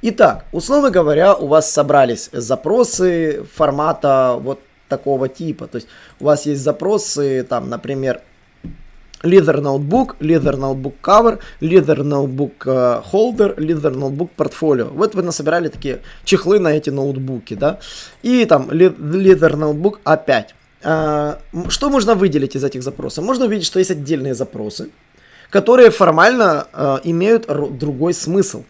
Итак, условно говоря, у вас собрались запросы формата вот такого типа. То есть у вас есть запросы, там, например, Leather Notebook, Leather Notebook Cover, Leather Notebook Holder, Leather Notebook Portfolio. Вот вы насобирали такие чехлы на эти ноутбуки, да. И там Leather Notebook A5. Uh, что можно выделить из этих запросов? Можно увидеть, что есть отдельные запросы, которые формально uh, имеют другой смысл.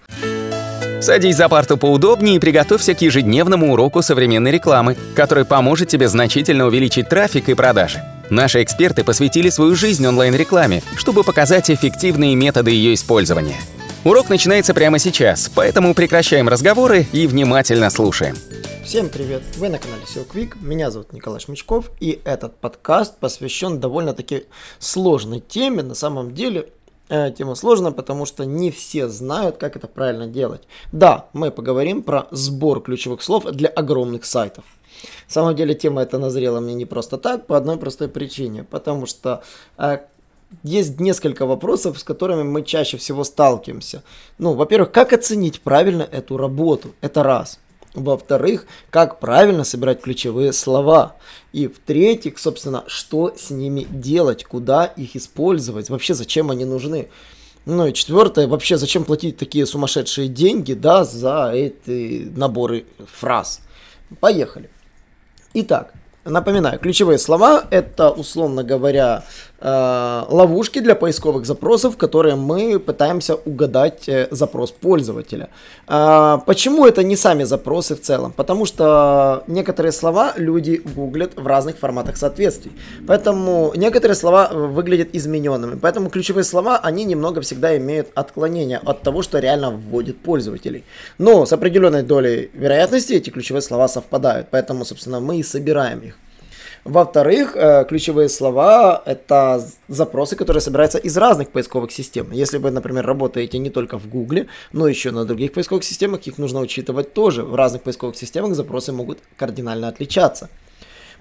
Садись за парту поудобнее и приготовься к ежедневному уроку современной рекламы, который поможет тебе значительно увеличить трафик и продажи. Наши эксперты посвятили свою жизнь онлайн-рекламе, чтобы показать эффективные методы ее использования. Урок начинается прямо сейчас, поэтому прекращаем разговоры и внимательно слушаем. Всем привет! Вы на канале SEO Quick, меня зовут Николай Шмичков, и этот подкаст посвящен довольно-таки сложной теме. На самом деле, тема сложная, потому что не все знают, как это правильно делать. Да, мы поговорим про сбор ключевых слов для огромных сайтов. На самом деле тема эта назрела мне не просто так, по одной простой причине, потому что э, есть несколько вопросов, с которыми мы чаще всего сталкиваемся. Ну, во-первых, как оценить правильно эту работу? Это раз. Во-вторых, как правильно собирать ключевые слова. И в-третьих, собственно, что с ними делать, куда их использовать, вообще зачем они нужны. Ну и четвертое, вообще зачем платить такие сумасшедшие деньги, да, за эти наборы фраз. Поехали. Итак, напоминаю, ключевые слова это, условно говоря, э, ловушки для поисковых запросов, которые мы пытаемся угадать э, запрос пользователя. Э, почему это не сами запросы в целом? Потому что некоторые слова люди гуглят в разных форматах соответствий. Поэтому некоторые слова выглядят измененными. Поэтому ключевые слова, они немного всегда имеют отклонение от того, что реально вводит пользователей. Но с определенной долей вероятности эти ключевые слова совпадают. Поэтому, собственно, мы и собираем их. Во-вторых, э, ключевые слова – это запросы, которые собираются из разных поисковых систем. Если вы, например, работаете не только в Гугле, но еще на других поисковых системах, их нужно учитывать тоже. В разных поисковых системах запросы могут кардинально отличаться.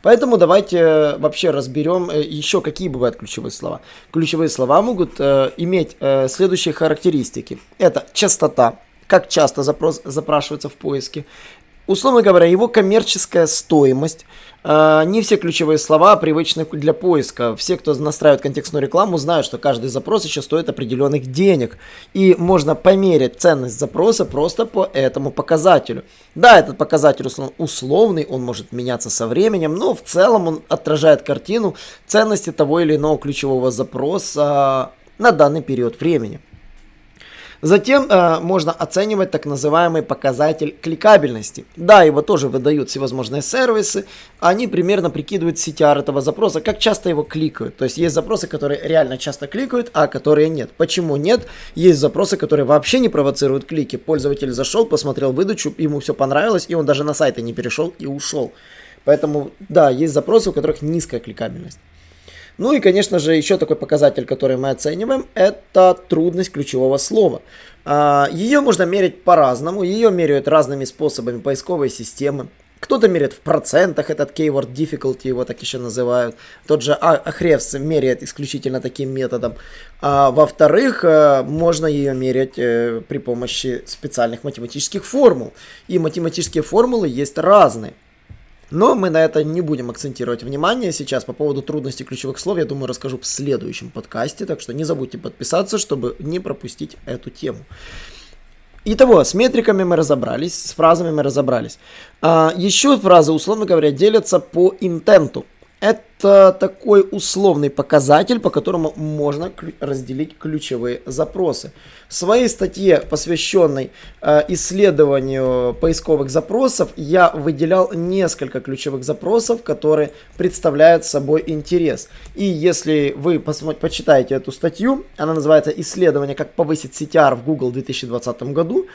Поэтому давайте вообще разберем э, еще, какие бывают ключевые слова. Ключевые слова могут э, иметь э, следующие характеристики. Это частота, как часто запрос запрашивается в поиске. Условно говоря, его коммерческая стоимость – Э, не все ключевые слова привычны для поиска. Все, кто настраивает контекстную рекламу, знают, что каждый запрос еще стоит определенных денег. И можно померить ценность запроса просто по этому показателю. Да, этот показатель условный, он может меняться со временем, но в целом он отражает картину ценности того или иного ключевого запроса на данный период времени. Затем э, можно оценивать так называемый показатель кликабельности. Да, его тоже выдают всевозможные сервисы. Они примерно прикидывают CTR этого запроса, как часто его кликают. То есть есть запросы, которые реально часто кликают, а которые нет. Почему нет? Есть запросы, которые вообще не провоцируют клики. Пользователь зашел, посмотрел выдачу, ему все понравилось, и он даже на сайты не перешел и ушел. Поэтому, да, есть запросы, у которых низкая кликабельность. Ну и, конечно же, еще такой показатель, который мы оцениваем, это трудность ключевого слова. А, ее можно мерить по-разному, ее меряют разными способами поисковой системы. Кто-то меряет в процентах этот keyword difficulty, его так еще называют. Тот же Ахревс меряет исключительно таким методом. А, во-вторых, э, можно ее мерять э, при помощи специальных математических формул. И математические формулы есть разные. Но мы на это не будем акцентировать внимание сейчас. По поводу трудностей ключевых слов, я думаю, расскажу в следующем подкасте. Так что не забудьте подписаться, чтобы не пропустить эту тему. Итого, с метриками мы разобрались, с фразами мы разобрались. А, еще фразы, условно говоря, делятся по интенту. Это такой условный показатель, по которому можно разделить ключевые запросы. В своей статье, посвященной э, исследованию поисковых запросов, я выделял несколько ключевых запросов, которые представляют собой интерес. И если вы почитаете эту статью, она называется «Исследование, как повысить CTR в Google в 2020 году»,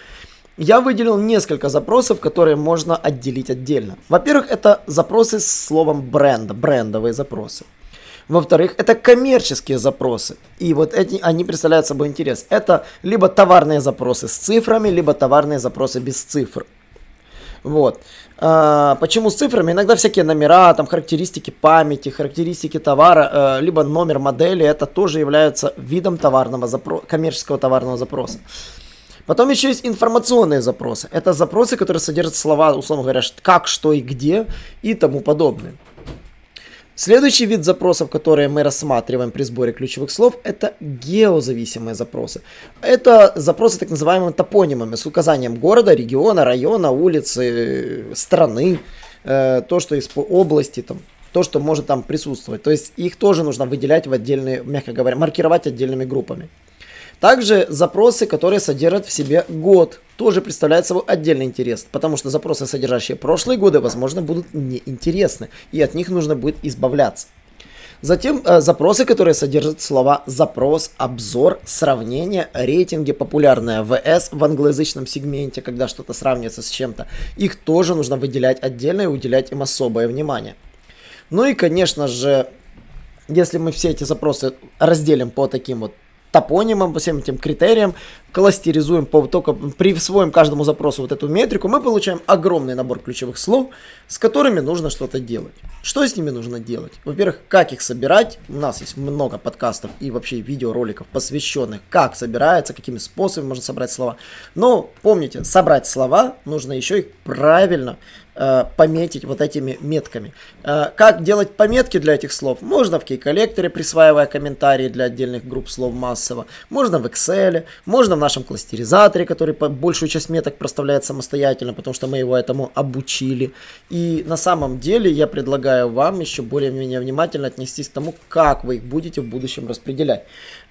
я выделил несколько запросов, которые можно отделить отдельно. Во-первых, это запросы с словом бренда, брендовые запросы. Во-вторых, это коммерческие запросы. И вот эти, они представляют собой интерес. Это либо товарные запросы с цифрами, либо товарные запросы без цифр. Вот. А, почему с цифрами? Иногда всякие номера, там характеристики памяти, характеристики товара, э, либо номер модели, это тоже является видом товарного запроса, коммерческого товарного запроса. Потом еще есть информационные запросы. Это запросы, которые содержат слова, условно говоря, как, что и где и тому подобное. Следующий вид запросов, которые мы рассматриваем при сборе ключевых слов, это геозависимые запросы. Это запросы так называемыми топонимами с указанием города, региона, района, улицы, страны, э, то, что из области, там, то, что может там присутствовать. То есть их тоже нужно выделять в отдельные, мягко говоря, маркировать отдельными группами. Также запросы, которые содержат в себе год, тоже представляют собой отдельный интерес, потому что запросы, содержащие прошлые годы, возможно, будут неинтересны, и от них нужно будет избавляться. Затем э, запросы, которые содержат слова запрос, обзор, сравнение, рейтинги, популярное ВС в англоязычном сегменте, когда что-то сравнивается с чем-то. Их тоже нужно выделять отдельно и уделять им особое внимание. Ну и, конечно же, если мы все эти запросы разделим по таким вот топонимам, по всем этим критериям, кластеризуем, по, только присвоим каждому запросу вот эту метрику, мы получаем огромный набор ключевых слов, с которыми нужно что-то делать. Что с ними нужно делать? Во-первых, как их собирать. У нас есть много подкастов и вообще видеороликов, посвященных, как собирается, какими способами можно собрать слова. Но помните, собрать слова нужно еще их правильно пометить вот этими метками. Э, как делать пометки для этих слов? Можно в кей-коллекторе, присваивая комментарии для отдельных групп слов массово. Можно в Excel, можно в нашем кластеризаторе, который большую часть меток проставляет самостоятельно, потому что мы его этому обучили. И на самом деле я предлагаю вам еще более-менее внимательно отнестись к тому, как вы их будете в будущем распределять.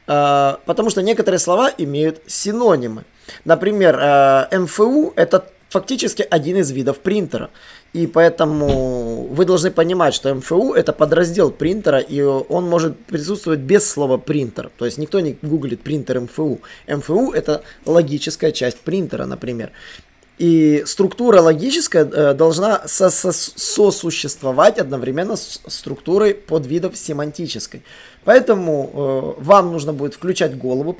Э, потому что некоторые слова имеют синонимы. Например, МФУ это фактически один из видов принтера. И поэтому вы должны понимать, что МФУ это подраздел принтера, и он может присутствовать без слова принтер. То есть никто не гуглит принтер МФУ. МФУ это логическая часть принтера, например. И структура логическая э, должна сосуществовать одновременно с структурой подвидов семантической. Поэтому э, вам нужно будет включать голову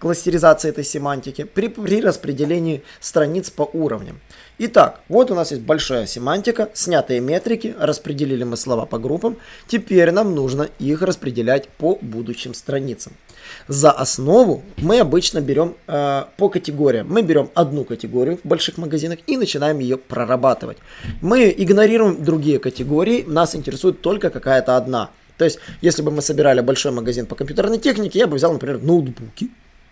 кластеризации этой семантики при, при распределении страниц по уровням. Итак, вот у нас есть большая семантика, снятые метрики, распределили мы слова по группам, теперь нам нужно их распределять по будущим страницам. За основу мы обычно берем э, по категориям. Мы берем одну категорию в больших магазинах и начинаем ее прорабатывать. Мы игнорируем другие категории, нас интересует только какая-то одна. То есть, если бы мы собирали большой магазин по компьютерной технике, я бы взял, например, ноутбуки,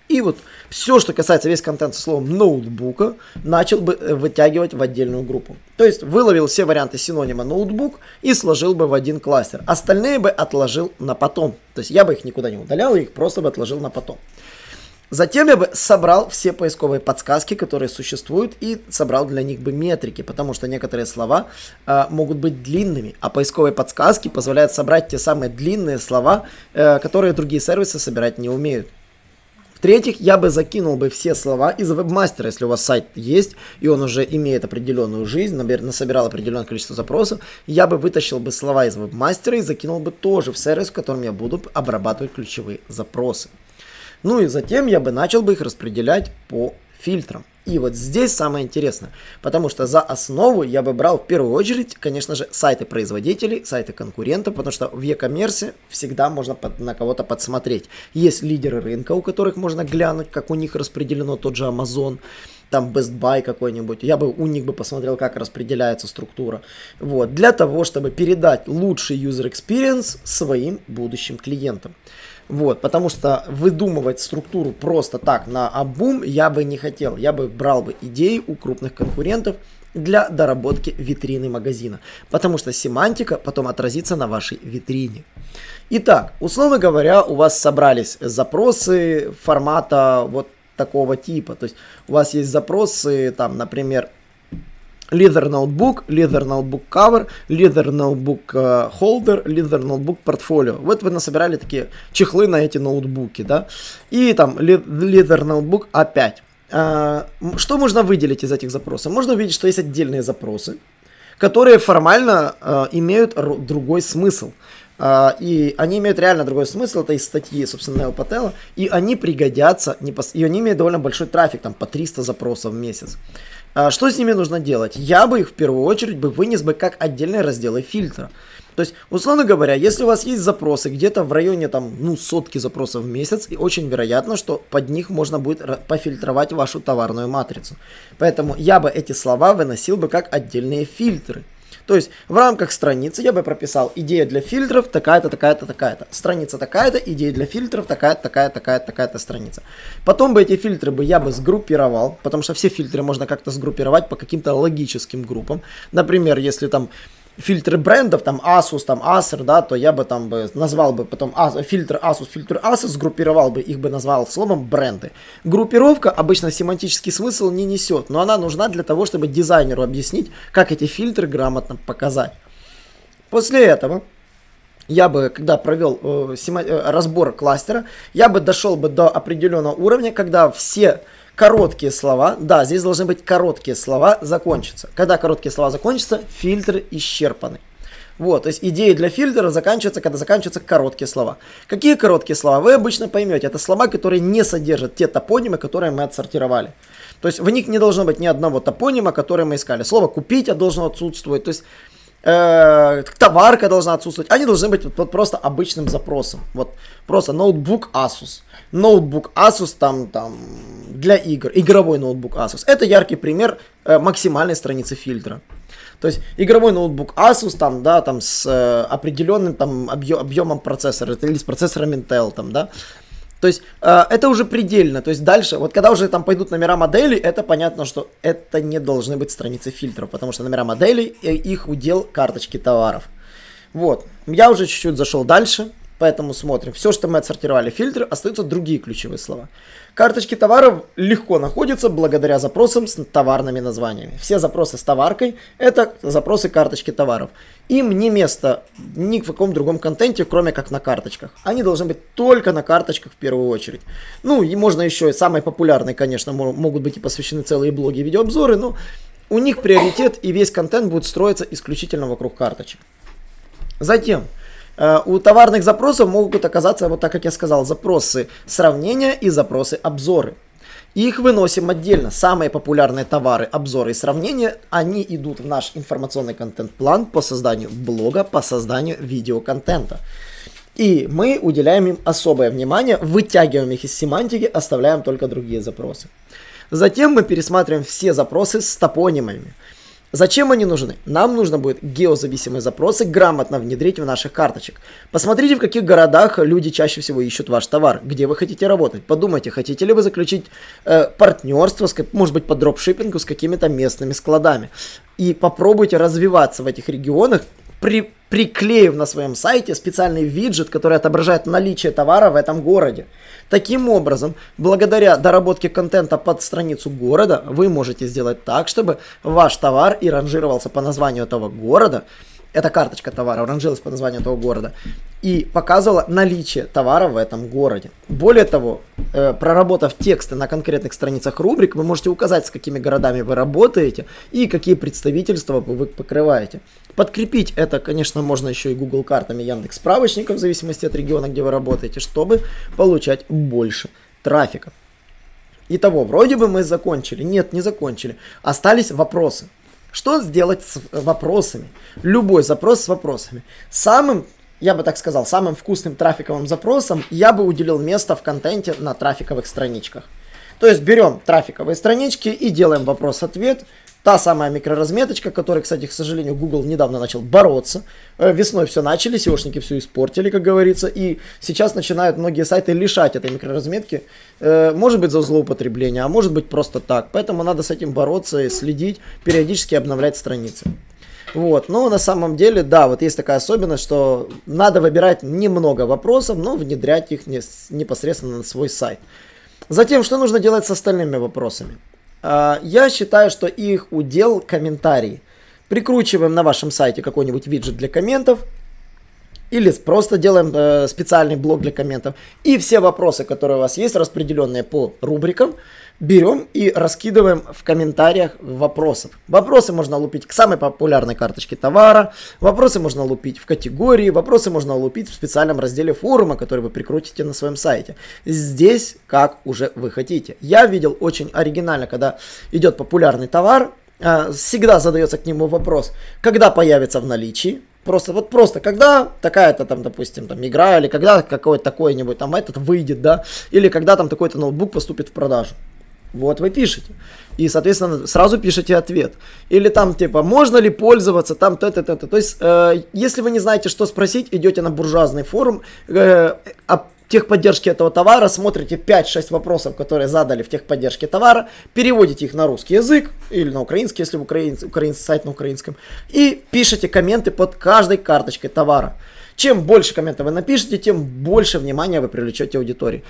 и вот все, что касается весь контент со словом ноутбука, начал бы э, вытягивать в отдельную группу. То есть выловил все варианты синонима ноутбук и сложил бы в один кластер. Остальные бы отложил на потом. То есть я бы их никуда не удалял, их просто бы отложил на потом. Затем я бы собрал все поисковые подсказки, которые существуют, и собрал для них бы метрики, потому что некоторые слова э, могут быть длинными, а поисковые подсказки позволяют собрать те самые длинные слова, э, которые другие сервисы собирать не умеют. В-третьих, я бы закинул бы все слова из вебмастера, если у вас сайт есть, и он уже имеет определенную жизнь, наверное, собирал определенное количество запросов, я бы вытащил бы слова из вебмастера и закинул бы тоже в сервис, в котором я буду обрабатывать ключевые запросы. Ну и затем я бы начал бы их распределять по фильтрам. И вот здесь самое интересное, потому что за основу я бы брал в первую очередь, конечно же, сайты производителей, сайты конкурентов, потому что в e-commerce всегда можно под, на кого-то подсмотреть. Есть лидеры рынка, у которых можно глянуть, как у них распределено тот же Amazon, там Best Buy какой-нибудь, я бы у них бы посмотрел, как распределяется структура. Вот, для того, чтобы передать лучший user experience своим будущим клиентам. Вот, потому что выдумывать структуру просто так на обум я бы не хотел. Я бы брал бы идеи у крупных конкурентов для доработки витрины магазина. Потому что семантика потом отразится на вашей витрине. Итак, условно говоря, у вас собрались запросы формата вот такого типа. То есть у вас есть запросы, там, например, Leather Notebook, Leather Notebook Cover, Leather Notebook uh, Holder, Leather Notebook Portfolio. Вот вы насобирали такие чехлы на эти ноутбуки, да. И там Leather Notebook A5. Uh, что можно выделить из этих запросов? Можно увидеть, что есть отдельные запросы, которые формально uh, имеют другой смысл. А, и они имеют реально другой смысл, это из статьи, собственно, Нео Пателла, и они пригодятся, и они имеют довольно большой трафик, там по 300 запросов в месяц. А, что с ними нужно делать? Я бы их в первую очередь бы вынес бы как отдельные разделы фильтра. То есть, условно говоря, если у вас есть запросы где-то в районе там, ну, сотки запросов в месяц, и очень вероятно, что под них можно будет пофильтровать вашу товарную матрицу. Поэтому я бы эти слова выносил бы как отдельные фильтры. То есть в рамках страницы я бы прописал идея для фильтров такая-то, такая-то, такая-то. Страница такая-то, идея для фильтров такая-то, такая-то, такая-то, такая-то страница. Потом бы эти фильтры бы я бы сгруппировал, потому что все фильтры можно как-то сгруппировать по каким-то логическим группам. Например, если там фильтры брендов, там Asus, там Acer, да, то я бы там бы назвал бы потом As, фильтр Asus, фильтр Asus, сгруппировал бы, их бы назвал словом бренды. Группировка обычно семантический смысл не несет, но она нужна для того, чтобы дизайнеру объяснить, как эти фильтры грамотно показать. После этого я бы, когда провел э, сема, э, разбор кластера, я бы дошел бы до определенного уровня, когда все короткие слова, да, здесь должны быть короткие слова, закончатся. Когда короткие слова закончатся, фильтр исчерпаны. Вот, то есть идеи для фильтра заканчиваются, когда заканчиваются короткие слова. Какие короткие слова? Вы обычно поймете. Это слова, которые не содержат те топонимы, которые мы отсортировали. То есть в них не должно быть ни одного топонима, который мы искали. Слово купить должно отсутствовать. То есть э, товарка должна отсутствовать. Они должны быть вот, просто обычным запросом. Вот просто ноутбук Asus. Ноутбук Asus там, там для игр. Игровой ноутбук Asus. Это яркий пример э, максимальной страницы фильтра. То есть игровой ноутбук Asus там, да, там с э, определенным там объем, объемом процессора или с процессором Intel там, да. То есть э, это уже предельно. То есть дальше, вот когда уже там пойдут номера моделей, это понятно, что это не должны быть страницы фильтров, потому что номера моделей, э, их удел карточки товаров. Вот. Я уже чуть-чуть зашел дальше. Поэтому смотрим. Все, что мы отсортировали фильтры, остаются другие ключевые слова. Карточки товаров легко находятся благодаря запросам с товарными названиями. Все запросы с товаркой – это запросы карточки товаров. Им не место ни в каком другом контенте, кроме как на карточках. Они должны быть только на карточках в первую очередь. Ну, и можно еще, самые популярные, конечно, могут быть и посвящены целые блоги и видеообзоры, но у них приоритет и весь контент будет строиться исключительно вокруг карточек. Затем – у товарных запросов могут оказаться, вот так как я сказал, запросы сравнения и запросы обзоры. Их выносим отдельно. Самые популярные товары, обзоры и сравнения, они идут в наш информационный контент-план по созданию блога, по созданию видеоконтента. И мы уделяем им особое внимание, вытягиваем их из семантики, оставляем только другие запросы. Затем мы пересматриваем все запросы с топонимами. Зачем они нужны? Нам нужно будет геозависимые запросы грамотно внедрить в наших карточек. Посмотрите, в каких городах люди чаще всего ищут ваш товар, где вы хотите работать. Подумайте, хотите ли вы заключить э, партнерство, с, может быть, по дропшиппингу с какими-то местными складами. И попробуйте развиваться в этих регионах, при, приклеив на своем сайте специальный виджет, который отображает наличие товара в этом городе. Таким образом, благодаря доработке контента под страницу города, вы можете сделать так, чтобы ваш товар и ранжировался по названию этого города, эта карточка товара ранжилась по названию этого города и показывала наличие товара в этом городе. Более того, э, проработав тексты на конкретных страницах рубрик, вы можете указать, с какими городами вы работаете и какие представительства вы покрываете. Подкрепить это, конечно, можно еще и Google картами Яндекс справочником, в зависимости от региона, где вы работаете, чтобы получать больше трафика. Итого, вроде бы мы закончили. Нет, не закончили. Остались вопросы. Что сделать с вопросами? Любой запрос с вопросами. Самым, я бы так сказал, самым вкусным трафиковым запросом я бы уделил место в контенте на трафиковых страничках. То есть берем трафиковые странички и делаем вопрос-ответ, Та самая микроразметочка, которой, кстати, к сожалению, Google недавно начал бороться. Э, весной все начали, SEOшники все испортили, как говорится, и сейчас начинают многие сайты лишать этой микроразметки. Э, может быть за злоупотребление, а может быть просто так. Поэтому надо с этим бороться и следить, периодически обновлять страницы. Вот, но на самом деле, да, вот есть такая особенность, что надо выбирать немного вопросов, но внедрять их непосредственно на свой сайт. Затем, что нужно делать с остальными вопросами? А, я считаю, что их удел комментарии. Прикручиваем на вашем сайте какой-нибудь виджет для комментов. или просто делаем э, специальный блок для комментов. И все вопросы, которые у вас есть, распределенные по рубрикам, берем и раскидываем в комментариях вопросов. Вопросы можно лупить к самой популярной карточке товара, вопросы можно лупить в категории, вопросы можно лупить в специальном разделе форума, который вы прикрутите на своем сайте. Здесь как уже вы хотите. Я видел очень оригинально, когда идет популярный товар, э, всегда задается к нему вопрос, когда появится в наличии, Просто, вот просто, когда такая-то там, допустим, там игра, или когда какой-то такой-нибудь там этот выйдет, да, или когда там такой-то ноутбук поступит в продажу. Вот вы пишете. И, соответственно, сразу пишете ответ. Или там, типа, можно ли пользоваться, там, то-то, то-то. То есть, э, если вы не знаете, что спросить, идете на буржуазный форум, э, а техподдержки этого товара, смотрите 5-6 вопросов, которые задали в техподдержке товара, переводите их на русский язык или на украинский, если украинский, украинский сайт на украинском, и пишите комменты под каждой карточкой товара. Чем больше комментов вы напишете, тем больше внимания вы привлечете аудитории.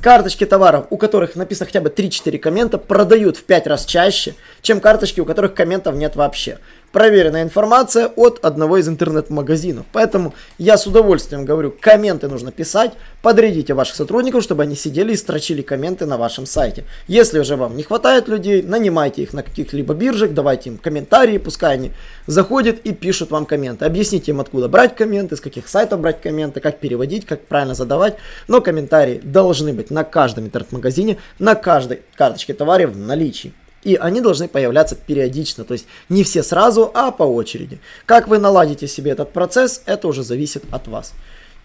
Карточки товаров, у которых написано хотя бы 3-4 коммента, продают в 5 раз чаще, чем карточки, у которых комментов нет вообще проверенная информация от одного из интернет-магазинов. Поэтому я с удовольствием говорю, комменты нужно писать, подрядите ваших сотрудников, чтобы они сидели и строчили комменты на вашем сайте. Если уже вам не хватает людей, нанимайте их на каких-либо биржах, давайте им комментарии, пускай они заходят и пишут вам комменты. Объясните им, откуда брать комменты, с каких сайтов брать комменты, как переводить, как правильно задавать. Но комментарии должны быть на каждом интернет-магазине, на каждой карточке товара в наличии. И они должны появляться периодично, то есть не все сразу, а по очереди. Как вы наладите себе этот процесс, это уже зависит от вас.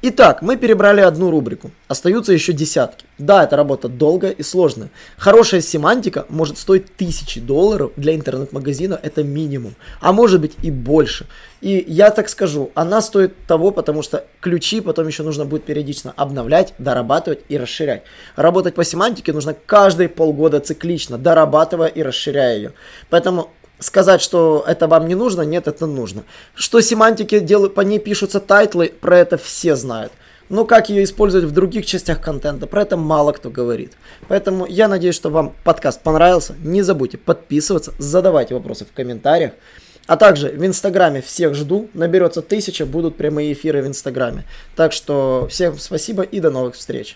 Итак, мы перебрали одну рубрику. Остаются еще десятки. Да, эта работа долгая и сложная. Хорошая семантика может стоить тысячи долларов для интернет-магазина, это минимум. А может быть и больше. И я так скажу, она стоит того, потому что ключи потом еще нужно будет периодично обновлять, дорабатывать и расширять. Работать по семантике нужно каждые полгода циклично, дорабатывая и расширяя ее. Поэтому сказать, что это вам не нужно, нет, это нужно. Что семантику делают, по ней пишутся title ы, про это все знают. Но как ее использовать в других частях контента, про это мало кто говорит. Поэтому я надеюсь, что вам подкаст понравился. Не забудьте подписываться, задавайте вопросы в комментариях. А также в Инстаграме всех жду. Наберется тысяча, будут прямые эфиры в Инстаграме. Так что всем спасибо и до новых встреч.